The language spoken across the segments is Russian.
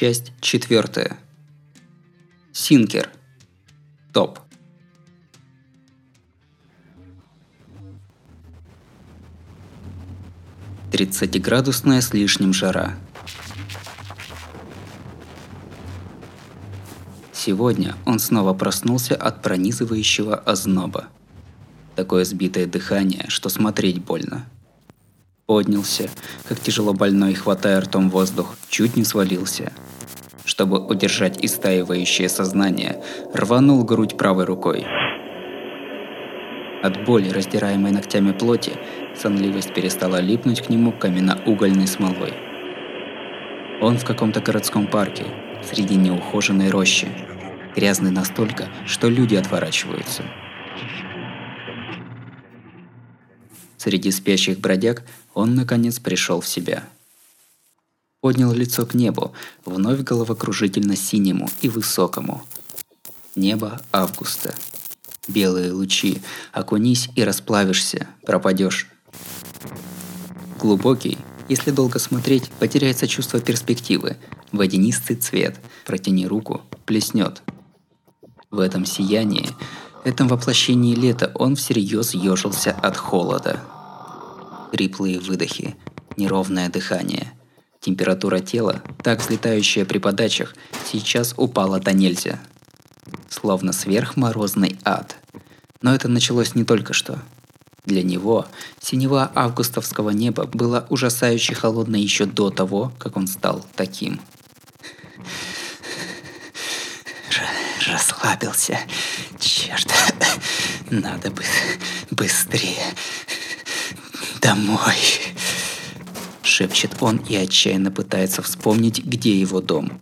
Часть четвертая. Синкер. Топ. Тридцатиградусная с лишним жара. Сегодня он снова проснулся от пронизывающего озноба. Такое сбитое дыхание, что смотреть больно. Поднялся, как тяжело больной, хватая ртом воздух, чуть не свалился. Чтобы удержать истаивающее сознание, рванул грудь правой рукой. От боли, раздираемой ногтями плоти, сонливость перестала липнуть к нему каменно-угольной смолой. Он в каком-то городском парке, среди неухоженной рощи, грязный настолько, что люди отворачиваются. Среди спящих бродяг он, наконец, пришел в себя. Поднял лицо к небу, вновь головокружительно синему и высокому. Небо августа. Белые лучи, окунись и расплавишься, пропадешь. Глубокий, если долго смотреть, потеряется чувство перспективы. Водянистый цвет, протяни руку, плеснет. В этом сиянии, этом воплощении лета он всерьез ежился от холода. Хриплые выдохи, неровное дыхание. Температура тела, так взлетающая при подачах, сейчас упала до нельзя. Словно сверхморозный ад. Но это началось не только что. Для него синева августовского неба была ужасающе холодной еще до того, как он стал таким – расслабился. Черт, надо бы быстрее. Домой. Шепчет он и отчаянно пытается вспомнить, где его дом.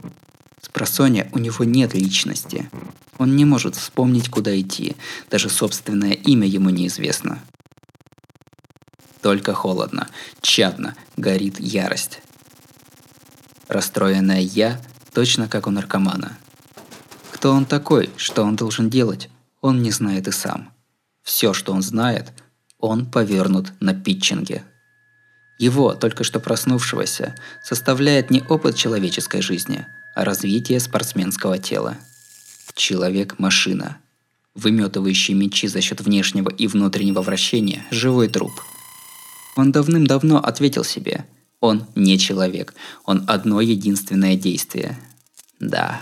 С у него нет личности. Он не может вспомнить, куда идти. Даже собственное имя ему неизвестно. Только холодно, чадно, горит ярость. Расстроенное «я» точно как у наркомана – кто он такой, что он должен делать, он не знает и сам. Все, что он знает, он повернут на питчинге. Его, только что проснувшегося, составляет не опыт человеческой жизни, а развитие спортсменского тела. Человек-машина, выметывающий мечи за счет внешнего и внутреннего вращения, живой труп. Он давным-давно ответил себе, он не человек, он одно единственное действие. Да,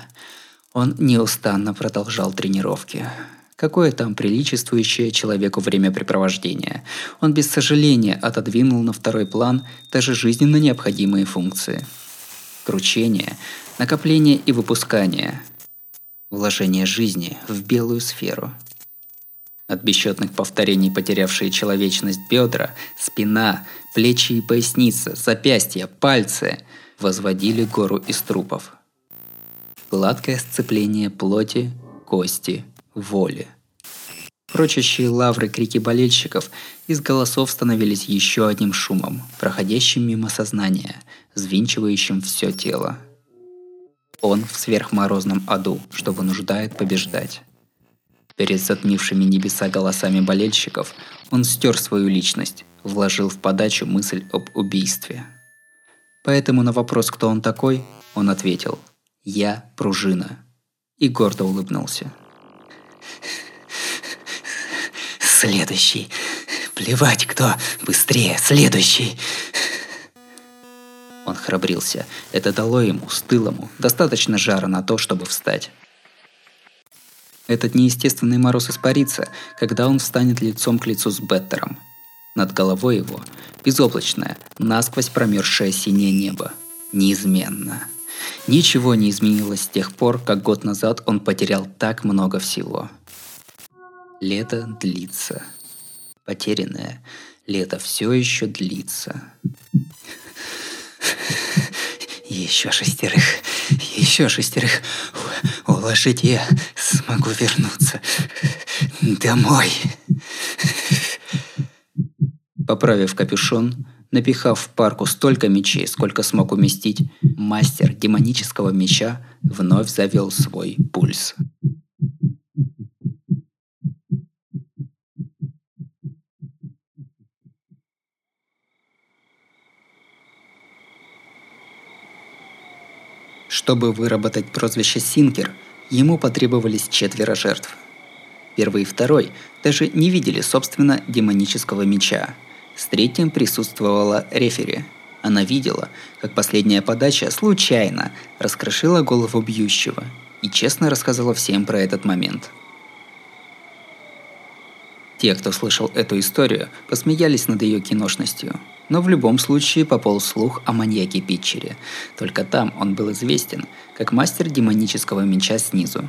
он неустанно продолжал тренировки. Какое там приличествующее человеку времяпрепровождение. Он без сожаления отодвинул на второй план даже жизненно необходимые функции. Кручение, накопление и выпускание. Вложение жизни в белую сферу. От бесчетных повторений потерявшие человечность бедра, спина, плечи и поясница, запястья, пальцы возводили гору из трупов – гладкое сцепление плоти, кости, воли. Прочащие лавры крики болельщиков из голосов становились еще одним шумом, проходящим мимо сознания, звинчивающим все тело. Он в сверхморозном аду, что вынуждает побеждать. Перед затмившими небеса голосами болельщиков он стер свою личность, вложил в подачу мысль об убийстве. Поэтому на вопрос, кто он такой, он ответил – я пружина. И гордо улыбнулся. Следующий. Плевать, кто быстрее. Следующий. Он храбрился. Это дало ему, стылому, достаточно жара на то, чтобы встать. Этот неестественный мороз испарится, когда он встанет лицом к лицу с Беттером. Над головой его безоблачное, насквозь промерзшее синее небо. Неизменно. Ничего не изменилось с тех пор, как год назад он потерял так много всего. Лето длится. Потерянное лето все еще длится. Еще шестерых, еще шестерых уложить я смогу вернуться домой. Поправив капюшон, Напихав в парку столько мечей, сколько смог уместить, мастер демонического меча вновь завел свой пульс. Чтобы выработать прозвище Синкер, ему потребовались четверо жертв. Первый и второй даже не видели, собственно, демонического меча. С третьим присутствовала рефери. Она видела, как последняя подача случайно раскрошила голову бьющего и честно рассказала всем про этот момент – те, кто слышал эту историю, посмеялись над ее киношностью. Но в любом случае пополз слух о маньяке Питчере. Только там он был известен, как мастер демонического меча снизу.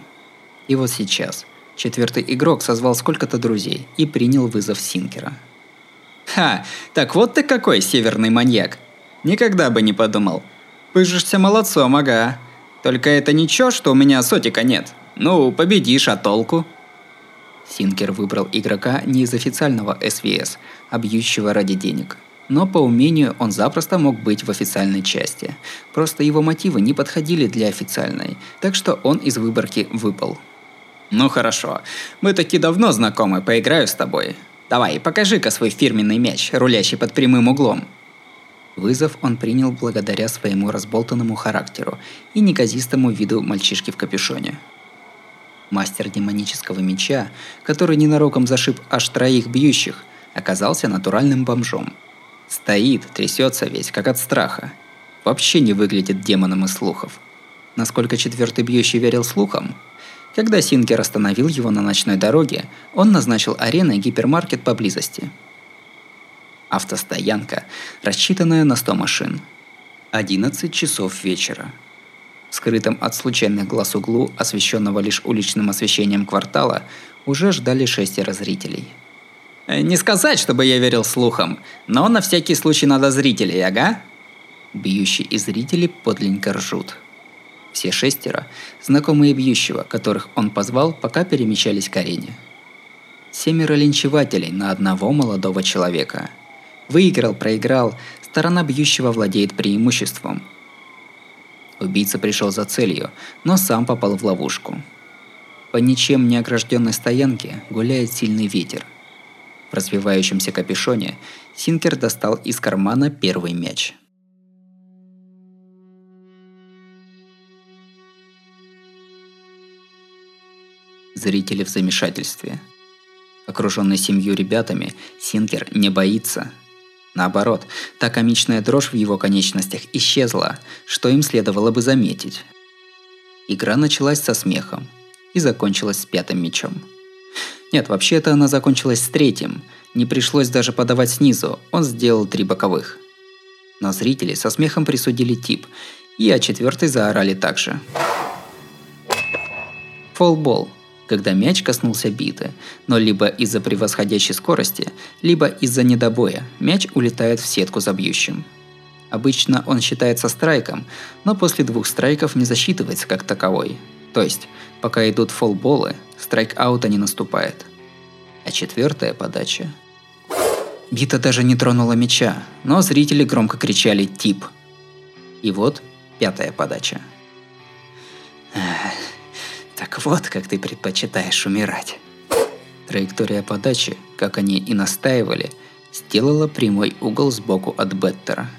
И вот сейчас четвертый игрок созвал сколько-то друзей и принял вызов Синкера. «Ха, так вот ты какой северный маньяк! Никогда бы не подумал. Пыжишься молодцом, ага. Только это ничего, что у меня сотика нет. Ну, победишь, а толку?» Синкер выбрал игрока не из официального СВС, а бьющего ради денег. Но по умению он запросто мог быть в официальной части. Просто его мотивы не подходили для официальной, так что он из выборки выпал. «Ну хорошо, мы таки давно знакомы, поиграю с тобой. Давай, покажи-ка свой фирменный мяч, рулящий под прямым углом». Вызов он принял благодаря своему разболтанному характеру и неказистому виду мальчишки в капюшоне – Мастер демонического меча, который ненароком зашиб аж троих бьющих, оказался натуральным бомжом. Стоит, трясется весь, как от страха. Вообще не выглядит демоном из слухов. Насколько четвертый бьющий верил слухам? Когда Синкер остановил его на ночной дороге, он назначил ареной гипермаркет поблизости. Автостоянка, рассчитанная на 100 машин. 11 часов вечера скрытом от случайных глаз углу, освещенного лишь уличным освещением квартала, уже ждали шестеро зрителей. «Э, «Не сказать, чтобы я верил слухам, но на всякий случай надо зрителей, ага?» Бьющие и зрители подлинненько ржут. Все шестеро – знакомые бьющего, которых он позвал, пока перемещались к арене. Семеро линчевателей на одного молодого человека. Выиграл, проиграл, сторона бьющего владеет преимуществом – Убийца пришел за целью, но сам попал в ловушку. По ничем не огражденной стоянке гуляет сильный ветер. В развивающемся капюшоне Синкер достал из кармана первый мяч. Зрители в замешательстве. Окруженный семью ребятами, Синкер не боится – Наоборот, та комичная дрожь в его конечностях исчезла, что им следовало бы заметить. Игра началась со смехом и закончилась с пятым мячом. Нет, вообще-то она закончилась с третьим. Не пришлось даже подавать снизу, он сделал три боковых. Но зрители со смехом присудили тип, и о четвертой заорали также. Фолбол когда мяч коснулся биты, но либо из-за превосходящей скорости, либо из-за недобоя мяч улетает в сетку за бьющим. Обычно он считается страйком, но после двух страйков не засчитывается как таковой. То есть, пока идут фолболы, страйк-аута не наступает. А четвертая подача. Бита даже не тронула мяча, но зрители громко кричали «Тип!». И вот пятая подача. Так вот, как ты предпочитаешь умирать. Траектория подачи, как они и настаивали, сделала прямой угол сбоку от Беттера.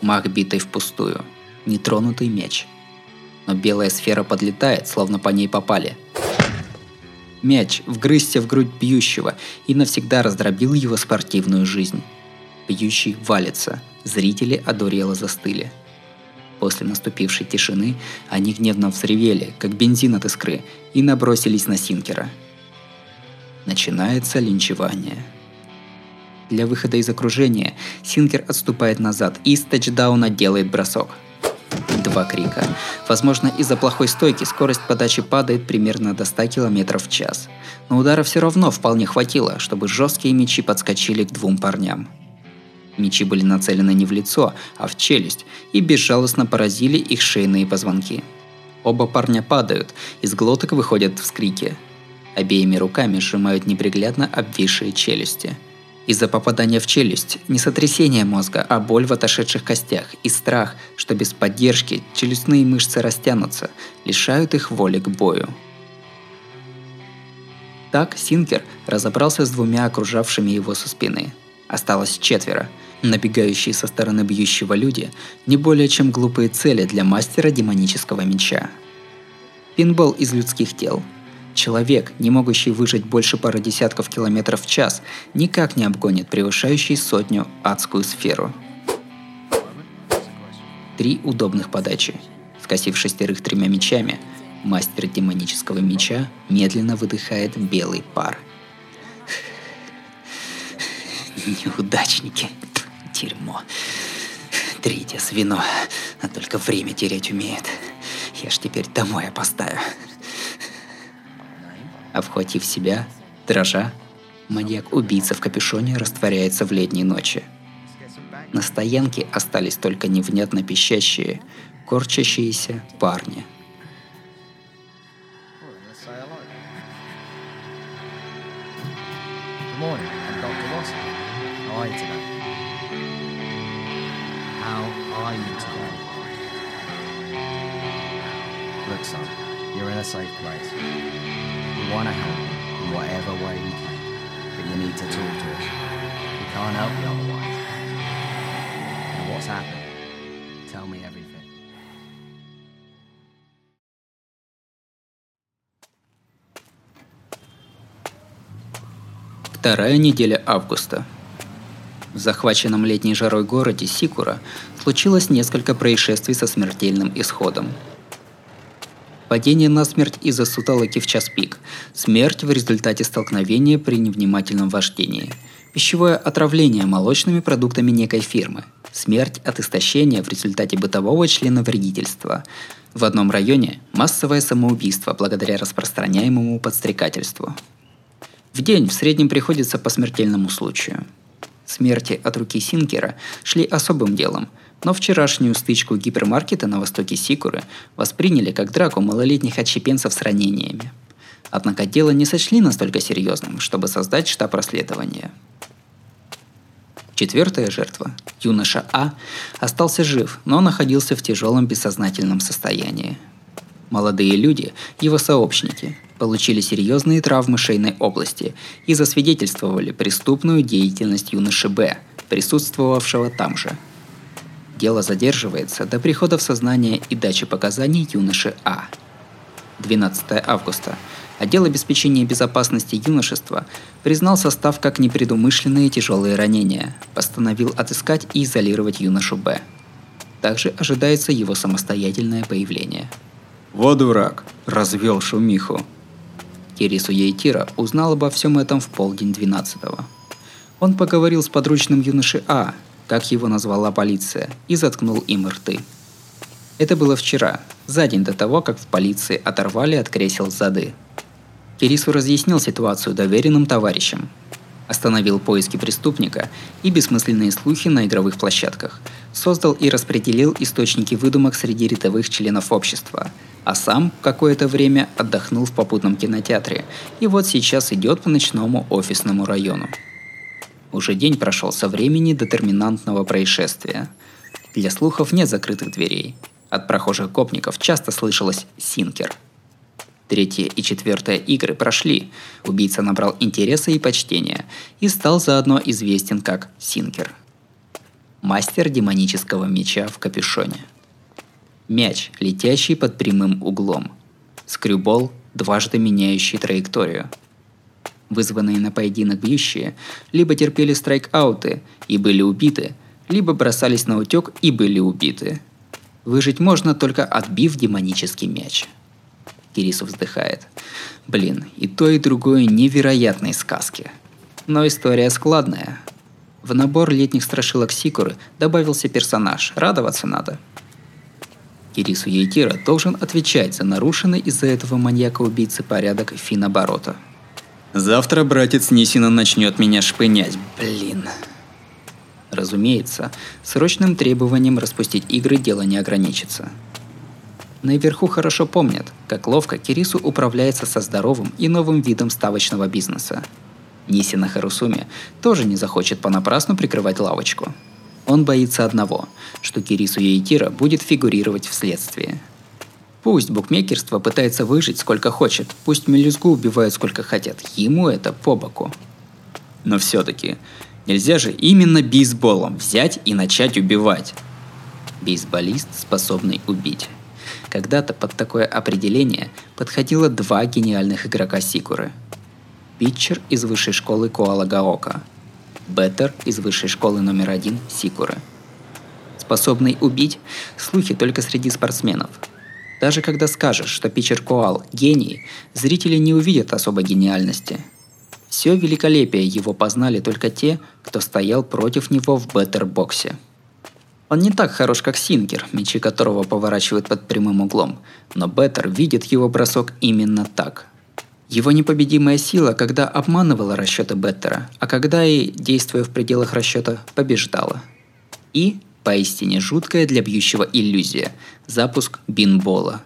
Мах битый впустую, нетронутый мяч. Но белая сфера подлетает, словно по ней попали. Мяч вгрызся в грудь бьющего и навсегда раздробил его спортивную жизнь. Бьющий валится, зрители одурело застыли – После наступившей тишины они гневно взревели, как бензин от искры, и набросились на Синкера. Начинается линчевание. Для выхода из окружения Синкер отступает назад и с тачдауна делает бросок. Два крика. Возможно, из-за плохой стойки скорость подачи падает примерно до 100 км в час. Но удара все равно вполне хватило, чтобы жесткие мечи подскочили к двум парням – Мечи были нацелены не в лицо, а в челюсть и безжалостно поразили их шейные позвонки. Оба парня падают, из глоток выходят вскрики. Обеими руками сжимают неприглядно обвисшие челюсти. Из-за попадания в челюсть не сотрясение мозга, а боль в отошедших костях и страх, что без поддержки челюстные мышцы растянутся, лишают их воли к бою. Так Синкер разобрался с двумя окружавшими его со спины. Осталось четверо – Набегающие со стороны бьющего люди не более чем глупые цели для мастера демонического меча. Пинбол из людских тел. Человек, не могущий выжить больше пары десятков километров в час, никак не обгонит превышающий сотню адскую сферу. Три удобных подачи. Скосив шестерых тремя мечами, мастер демонического меча медленно выдыхает белый пар. Неудачники. Дерьмо. Третье звено. А только время терять умеет. Я ж теперь домой опоздаю. Обхватив себя, дрожа, маньяк-убийца в капюшоне растворяется в летней ночи. На стоянке остались только невнятно пищащие, корчащиеся парни. Вторая неделя августа. В захваченном летней жарой городе Сикура случилось несколько происшествий со смертельным исходом. Падение на смерть из-за сутолоки в час пик, смерть в результате столкновения при невнимательном вождении, пищевое отравление молочными продуктами некой фирмы, смерть от истощения в результате бытового члена вредительства. В одном районе массовое самоубийство благодаря распространяемому подстрекательству – в день в среднем приходится по смертельному случаю. Смерти от руки Синкера шли особым делом, но вчерашнюю стычку гипермаркета на востоке Сикуры восприняли как драку малолетних отщепенцев с ранениями. Однако дело не сочли настолько серьезным, чтобы создать штаб расследования. Четвертая жертва, юноша А, остался жив, но находился в тяжелом бессознательном состоянии. Молодые люди, его сообщники, получили серьезные травмы шейной области и засвидетельствовали преступную деятельность юноши Б, присутствовавшего там же. Дело задерживается до прихода в сознание и дачи показаний юноши А. 12 августа. Отдел обеспечения безопасности юношества признал состав как непредумышленные тяжелые ранения, постановил отыскать и изолировать юношу Б. Также ожидается его самостоятельное появление. «Вот дурак!» – развел шумиху. Кирису Ейтира узнал обо всем этом в полдень 12-го. Он поговорил с подручным юношей А, как его назвала полиция, и заткнул им рты. Это было вчера, за день до того, как в полиции оторвали от кресел зады. Кирису разъяснил ситуацию доверенным товарищам. Остановил поиски преступника и бессмысленные слухи на игровых площадках. Создал и распределил источники выдумок среди рядовых членов общества – а сам какое-то время отдохнул в попутном кинотеатре и вот сейчас идет по ночному офисному району. Уже день прошел со времени детерминантного происшествия. Для слухов нет закрытых дверей. От прохожих гопников часто слышалось «синкер». Третья и четвертая игры прошли, убийца набрал интереса и почтения и стал заодно известен как Синкер. Мастер демонического меча в капюшоне – Мяч, летящий под прямым углом. Скрюбол, дважды меняющий траекторию. Вызванные на поединок бьющие либо терпели страйк-ауты и были убиты, либо бросались на утек и были убиты. Выжить можно только отбив демонический мяч. Кирисов вздыхает. Блин, и то, и другое невероятные сказки. Но история складная. В набор летних страшилок Сикуры добавился персонаж, радоваться надо – Кирису Ейтира должен отвечать за нарушенный из-за этого маньяка-убийцы порядок финоборота. Завтра братец Нисина начнет меня шпынять, блин. Разумеется, срочным требованием распустить игры дело не ограничится. Наверху хорошо помнят, как ловко Кирису управляется со здоровым и новым видом ставочного бизнеса. Нисина Харусуми тоже не захочет понапрасну прикрывать лавочку – он боится одного, что Кирису Яитира будет фигурировать в следствии. Пусть букмекерство пытается выжить сколько хочет, пусть мелюзгу убивают сколько хотят, ему это по боку. Но все-таки, Нельзя же именно бейсболом взять и начать убивать. Бейсболист, способный убить. Когда-то под такое определение подходило два гениальных игрока Сикуры. Питчер из высшей школы Коала Гаока. Беттер из высшей школы номер один Сикуры. Способный убить – слухи только среди спортсменов. Даже когда скажешь, что питчер Коал – гений, зрители не увидят особой гениальности. Все великолепие его познали только те, кто стоял против него в беттер-боксе – он не так хорош, как Синкер, мечи которого поворачивают под прямым углом, но Беттер видит его бросок именно так. Его непобедимая сила, когда обманывала расчеты Беттера, а когда и, действуя в пределах расчета, побеждала. И, поистине жуткая для бьющего иллюзия – запуск бинбола.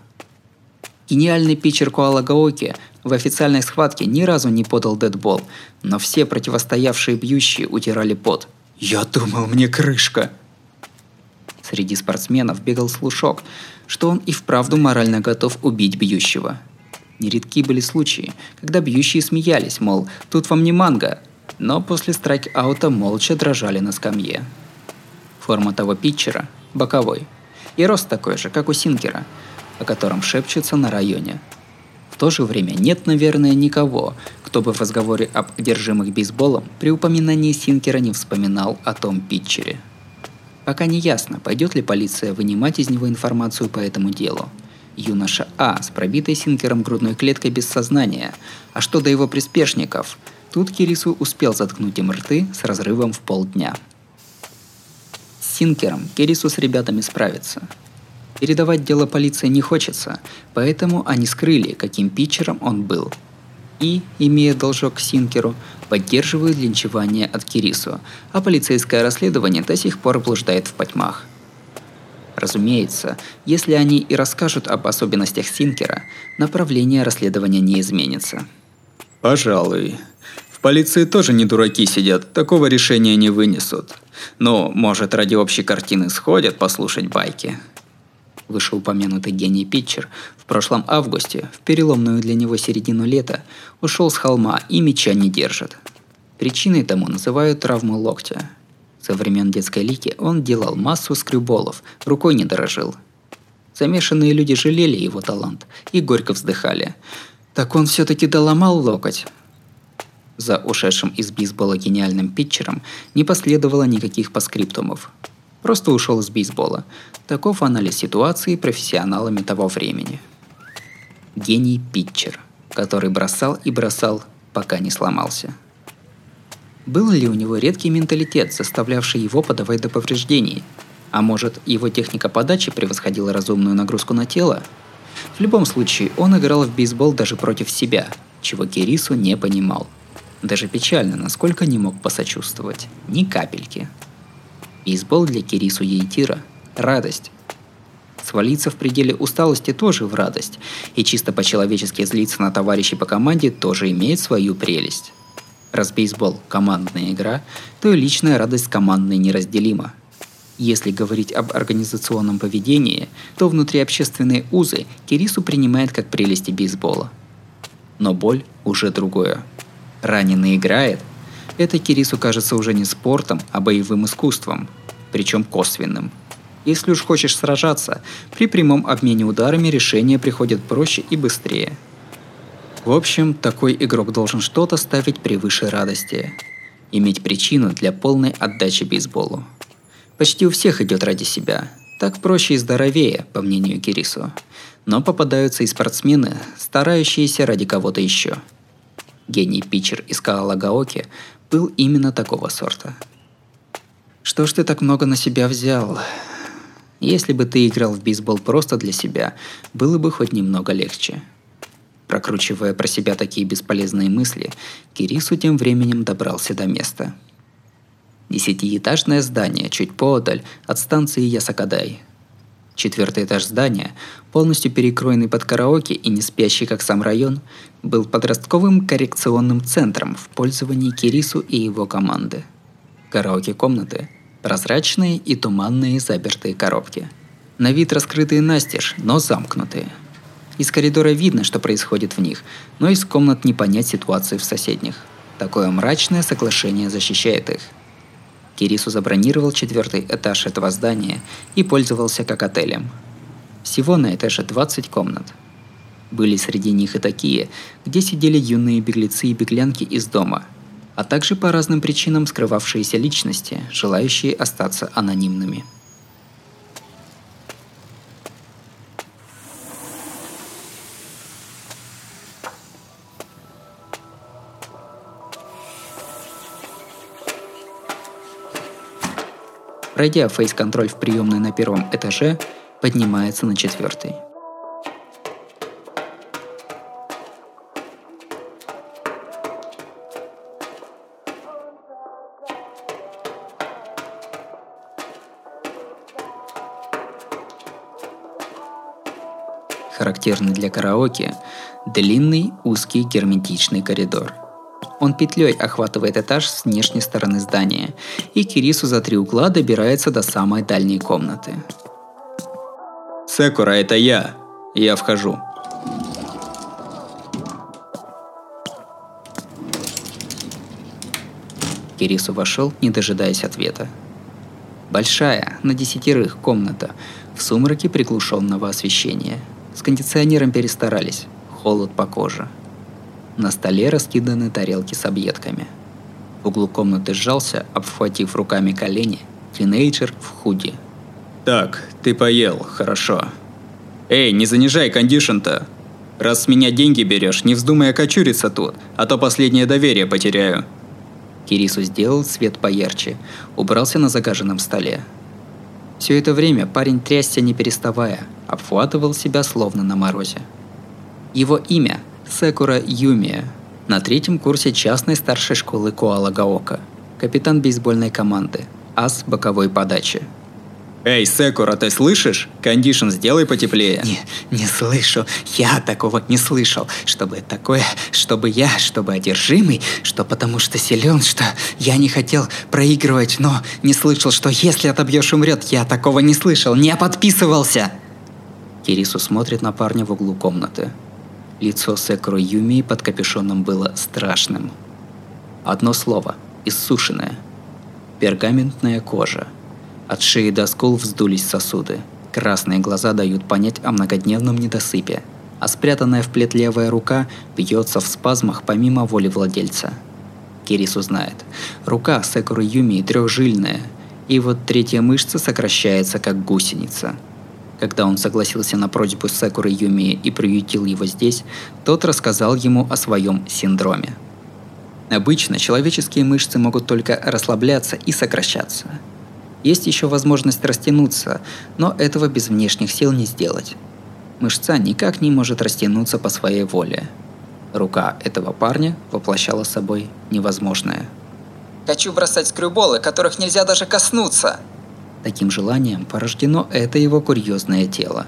Гениальный питчер Коала Гаоки в официальной схватке ни разу не подал дедбол, но все противостоявшие бьющие утирали пот. «Я думал, мне крышка!» Среди спортсменов бегал слушок, что он и вправду морально готов убить бьющего. Нередки были случаи, когда бьющие смеялись, мол, тут вам не манго, но после страйк-аута молча дрожали на скамье. Форма того питчера – боковой. И рост такой же, как у Синкера, о котором шепчутся на районе. В то же время нет, наверное, никого, кто бы в разговоре об одержимых бейсболом при упоминании Синкера не вспоминал о том питчере – Пока не ясно, пойдет ли полиция вынимать из него информацию по этому делу. Юноша А с пробитой синкером грудной клеткой без сознания. А что до его приспешников? Тут Кирису успел заткнуть им рты с разрывом в полдня. С Синкером Кирису с ребятами справится. Передавать дело полиции не хочется, поэтому они скрыли, каким питчером он был – и, имея должок к Синкеру, поддерживают линчевание от Кирису, а полицейское расследование до сих пор блуждает в потьмах. Разумеется, если они и расскажут об особенностях Синкера, направление расследования не изменится. Пожалуй. В полиции тоже не дураки сидят, такого решения не вынесут. Но, может, ради общей картины сходят послушать байки вышеупомянутый гений Питчер, в прошлом августе, в переломную для него середину лета, ушел с холма и меча не держит. Причиной тому называют травму локтя. Со времен детской лики он делал массу скрюболов, рукой не дорожил. Замешанные люди жалели его талант и горько вздыхали. Так он все-таки доломал локоть. За ушедшим из бейсбола гениальным питчером не последовало никаких паскриптумов. Просто ушел из бейсбола. Таков анализ ситуации профессионалами того времени. Гений питчер, который бросал и бросал, пока не сломался. Был ли у него редкий менталитет, заставлявший его подавать до повреждений? А может, его техника подачи превосходила разумную нагрузку на тело? В любом случае, он играл в бейсбол даже против себя, чего Кирису не понимал. Даже печально, насколько не мог посочувствовать. Ни капельки. Бейсбол для Кирису Ейтира – радость. Свалиться в пределе усталости тоже в радость, и чисто по-человечески злиться на товарищей по команде тоже имеет свою прелесть. Раз бейсбол – командная игра, то и личная радость командной неразделима. Если говорить об организационном поведении, то внутриобщественные узы Кирису принимает как прелести бейсбола. Но боль уже другое. Раненый играет – это Кирису кажется уже не спортом, а боевым искусством, причем косвенным. Если уж хочешь сражаться, при прямом обмене ударами решения приходят проще и быстрее. В общем, такой игрок должен что-то ставить превыше радости. Иметь причину для полной отдачи бейсболу. Почти у всех идет ради себя. Так проще и здоровее, по мнению Кирису. Но попадаются и спортсмены, старающиеся ради кого-то еще. Гений питчер из Каалагаоки был именно такого сорта. Что ж ты так много на себя взял? Если бы ты играл в бейсбол просто для себя, было бы хоть немного легче. Прокручивая про себя такие бесполезные мысли, Кирису тем временем добрался до места. Десятиэтажное здание чуть поодаль от станции Ясакадай. Четвертый этаж здания, полностью перекроенный под караоке и не спящий как сам район, был подростковым коррекционным центром в пользовании Кирису и его команды. Караоке-комнаты – прозрачные и туманные запертые коробки. На вид раскрытые настежь, но замкнутые. Из коридора видно, что происходит в них, но из комнат не понять ситуации в соседних. Такое мрачное соглашение защищает их. Кирису забронировал четвертый этаж этого здания и пользовался как отелем. Всего на этаже 20 комнат. Были среди них и такие, где сидели юные беглецы и беглянки из дома, а также по разным причинам скрывавшиеся личности, желающие остаться анонимными. Пройдя фейс-контроль в приемной на первом этаже, поднимается на четвертый. Характерный для караоке длинный узкий герметичный коридор – он петлей охватывает этаж с внешней стороны здания, и Кирису за три угла добирается до самой дальней комнаты. «Секура, это я. Я вхожу». Кирису вошел, не дожидаясь ответа. Большая, на десятерых комната, в сумраке приглушенного освещения. С кондиционером перестарались, холод по коже – на столе раскиданы тарелки с объедками. В углу комнаты сжался, обхватив руками колени, тинейджер в худи. «Так, ты поел, хорошо. Эй, не занижай кондишн-то! Раз с меня деньги берешь, не вздумай окочуриться тут, а то последнее доверие потеряю». Кирису сделал свет поярче, убрался на загаженном столе. Все это время парень трясся не переставая, обхватывал себя словно на морозе. Его имя Секура Юмия, на третьем курсе частной старшей школы Коала Гаока, капитан бейсбольной команды, ас боковой подачи. Эй, Секура, ты слышишь? Кондишн сделай потеплее. Не, не слышу. Я такого не слышал. Чтобы такое, чтобы я, чтобы одержимый, что потому что силен, что я не хотел проигрывать, но не слышал, что если отобьешь умрет, я такого не слышал, не подписывался. Кирису смотрит на парня в углу комнаты. Лицо Секро Юми под капюшоном было страшным. Одно слово – иссушенное. Пергаментная кожа. От шеи до скул вздулись сосуды. Красные глаза дают понять о многодневном недосыпе, а спрятанная в плед левая рука бьется в спазмах помимо воли владельца. Кирис узнает. Рука Секуры Юми трехжильная, и вот третья мышца сокращается как гусеница – когда он согласился на просьбу Секуры Юми и приютил его здесь, тот рассказал ему о своем синдроме. Обычно человеческие мышцы могут только расслабляться и сокращаться. Есть еще возможность растянуться, но этого без внешних сил не сделать. Мышца никак не может растянуться по своей воле. Рука этого парня воплощала собой невозможное. «Хочу бросать скрюболы, которых нельзя даже коснуться!» Таким желанием порождено это его курьезное тело.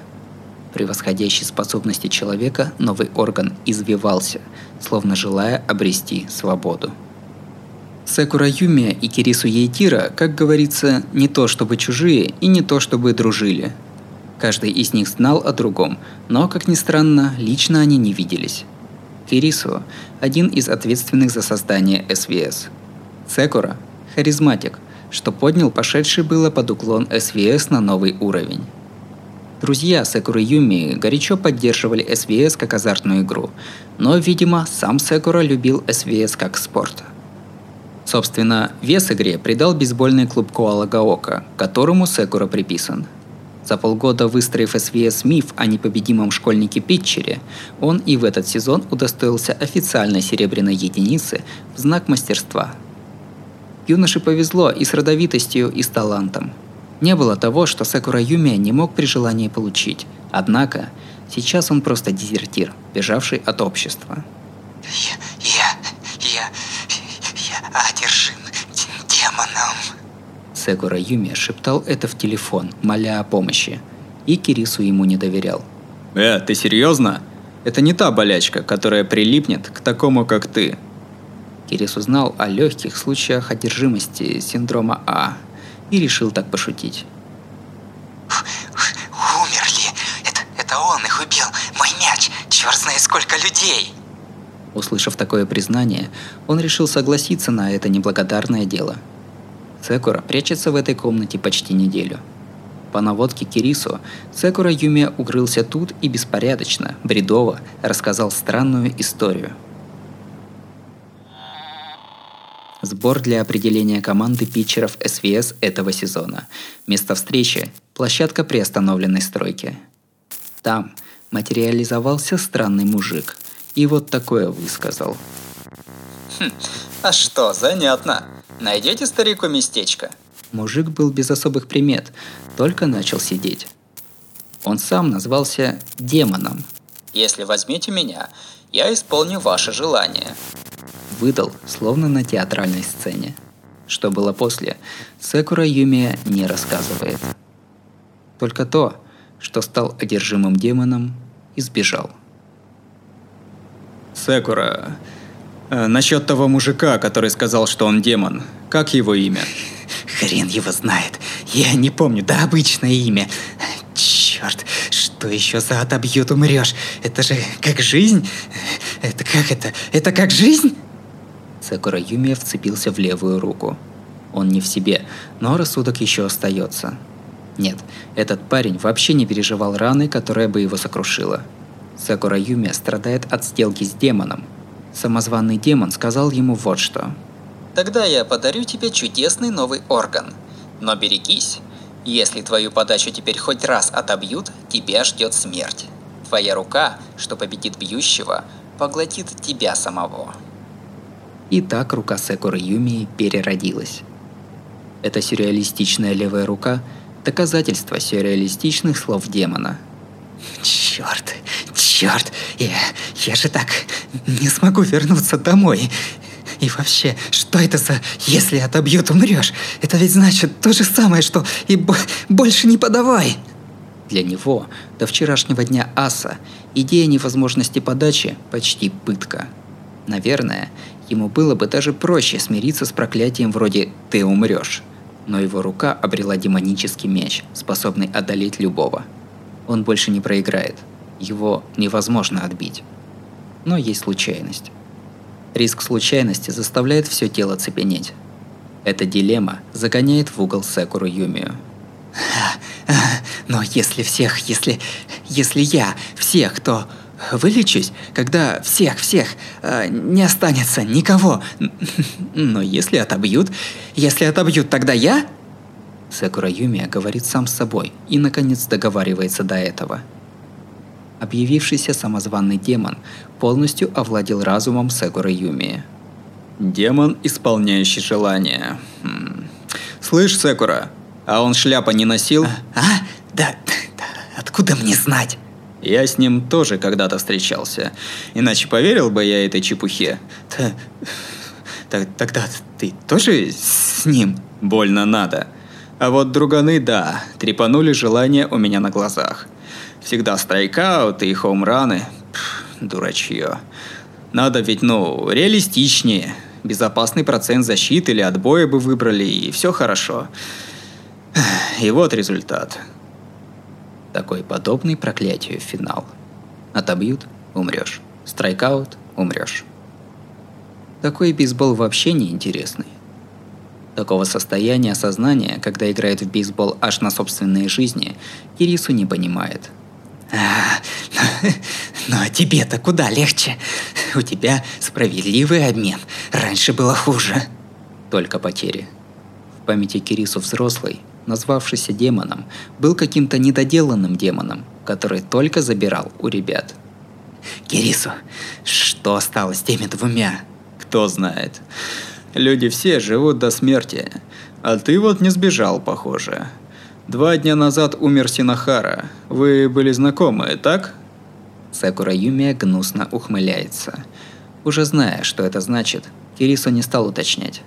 Превосходящей способности человека новый орган извивался, словно желая обрести свободу. Секура Юмия и Кирису Ейтира, как говорится, не то чтобы чужие и не то чтобы дружили. Каждый из них знал о другом, но, как ни странно, лично они не виделись. Кирису – один из ответственных за создание СВС. Секура – харизматик, что поднял пошедший было под уклон СВС на новый уровень. Друзья Секуры Юми горячо поддерживали СВС как азартную игру, но, видимо, сам Секура любил СВС как спорт. Собственно, вес игре придал бейсбольный клуб Коала Гаока, которому Секура приписан. За полгода выстроив СВС миф о непобедимом школьнике Питчере, он и в этот сезон удостоился официальной серебряной единицы в знак мастерства – Юноше повезло и с родовитостью, и с талантом. Не было того, что Сакура Юми не мог при желании получить. Однако, сейчас он просто дезертир, бежавший от общества. Я, я, я, я одержим демоном. Секура Юми шептал это в телефон, моля о помощи. И Кирису ему не доверял. «Э, ты серьезно? Это не та болячка, которая прилипнет к такому, как ты. Кирис узнал о легких случаях одержимости синдрома А и решил так пошутить. Умерли! Это, это он их убил! Мой мяч! Черт знает сколько людей! Услышав такое признание, он решил согласиться на это неблагодарное дело. Цекура прячется в этой комнате почти неделю. По наводке Кирису, Цекура Юмия укрылся тут и беспорядочно, бредово рассказал странную историю. Сбор для определения команды питчеров СВС этого сезона. Место встречи – площадка приостановленной стройки. Там материализовался странный мужик. И вот такое высказал. Хм, а что, занятно. Найдете старику местечко? Мужик был без особых примет, только начал сидеть. Он сам назвался демоном. Если возьмете меня, я исполню ваше желание. Выдал, словно на театральной сцене. Что было после, Секура Юмия не рассказывает. Только то, что стал одержимым демоном и сбежал. Секура, э, насчет того мужика, который сказал, что он демон, как его имя? Хрен его знает. Я не помню, да обычное имя. Черт, что еще за отобьют умрешь? Это же как жизнь? Это как это? Это как жизнь? Сакура Юмия вцепился в левую руку. Он не в себе, но рассудок еще остается. Нет, этот парень вообще не переживал раны, которая бы его сокрушила. Сакура Юмия страдает от сделки с демоном. Самозваный демон сказал ему вот что – Тогда я подарю тебе чудесный новый орган. Но берегись. Если твою подачу теперь хоть раз отобьют, тебя ждет смерть. Твоя рука, что победит бьющего, поглотит тебя самого. И так рука Секуры Юмии переродилась. Эта сюрреалистичная левая рука – доказательство сюрреалистичных слов демона. Черт, черт, я, я же так не смогу вернуться домой. И вообще, что это за «если отобьют, умрешь»? Это ведь значит то же самое, что и больше не подавай. Для него до вчерашнего дня аса идея невозможности подачи почти пытка. Наверное, ему было бы даже проще смириться с проклятием вроде «ты умрешь». Но его рука обрела демонический меч, способный одолеть любого. Он больше не проиграет. Его невозможно отбить. Но есть случайность. Риск случайности заставляет все тело цепенеть. Эта дилемма загоняет в угол Секуру Юмию. Но если всех, если... Если я всех, то вылечусь, когда всех-всех э, не останется никого. Но если отобьют... Если отобьют, тогда я... Секура Юмия говорит сам с собой и, наконец, договаривается до этого – Объявившийся самозваный демон полностью овладел разумом Сегура Юми. Демон, исполняющий желания. Хм. Слышь, Секура, а он шляпа не носил? А? а? Да, да, откуда мне знать? Я с ним тоже когда-то встречался. Иначе поверил бы я этой чепухе. Т так, тогда ты тоже с ним? Больно надо. А вот друганы, да, трепанули желание у меня на глазах. Всегда страйкауты и хоумраны. Дурачье. Надо ведь, ну, реалистичнее. Безопасный процент защиты или отбоя бы выбрали, и все хорошо. И вот результат. Такой подобный проклятию финал. Отобьют – умрешь. Страйкаут – умрешь. Такой бейсбол вообще не интересный. Такого состояния сознания, когда играет в бейсбол аж на собственные жизни, Кирису не понимает – а, но тебе-то куда легче. У тебя справедливый обмен. Раньше было хуже. Только потери. В памяти Кирису взрослый, назвавшийся демоном, был каким-то недоделанным демоном, который только забирал у ребят. Кирису, что осталось с теми двумя? Кто знает. Люди все живут до смерти, а ты вот не сбежал, похоже. Два дня назад умер Синахара. Вы были знакомы, так? Сакура Юмия гнусно ухмыляется. Уже зная, что это значит, Кирисо не стал уточнять.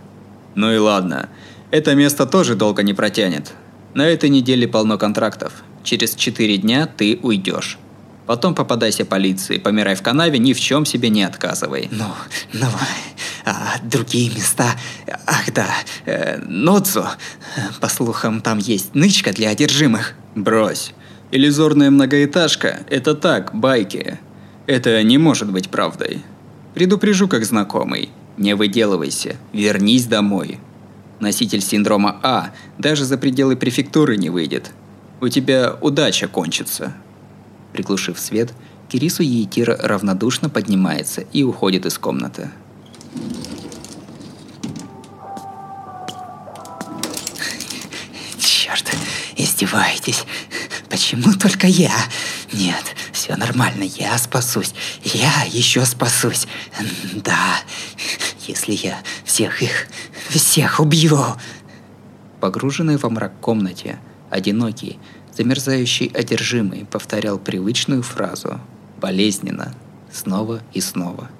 Ну и ладно. Это место тоже долго не протянет. На этой неделе полно контрактов. Через четыре дня ты уйдешь. Потом попадайся полиции, помирай в канаве, ни в чем себе не отказывай. Ну, ну, а другие места... Ах да, э, Нодзу. По слухам, там есть нычка для одержимых. Брось. Иллюзорная многоэтажка – это так, байки. Это не может быть правдой. Предупрежу как знакомый. Не выделывайся, вернись домой. Носитель синдрома А даже за пределы префектуры не выйдет. У тебя удача кончится. Приглушив свет, Кирису Еитира равнодушно поднимается и уходит из комнаты. Черт, издеваетесь. Почему только я? Нет, все нормально, я спасусь. Я еще спасусь. Да, если я всех их, всех убью. Погруженный во мрак комнате, одинокий, замерзающий одержимый повторял привычную фразу болезненно, снова и снова –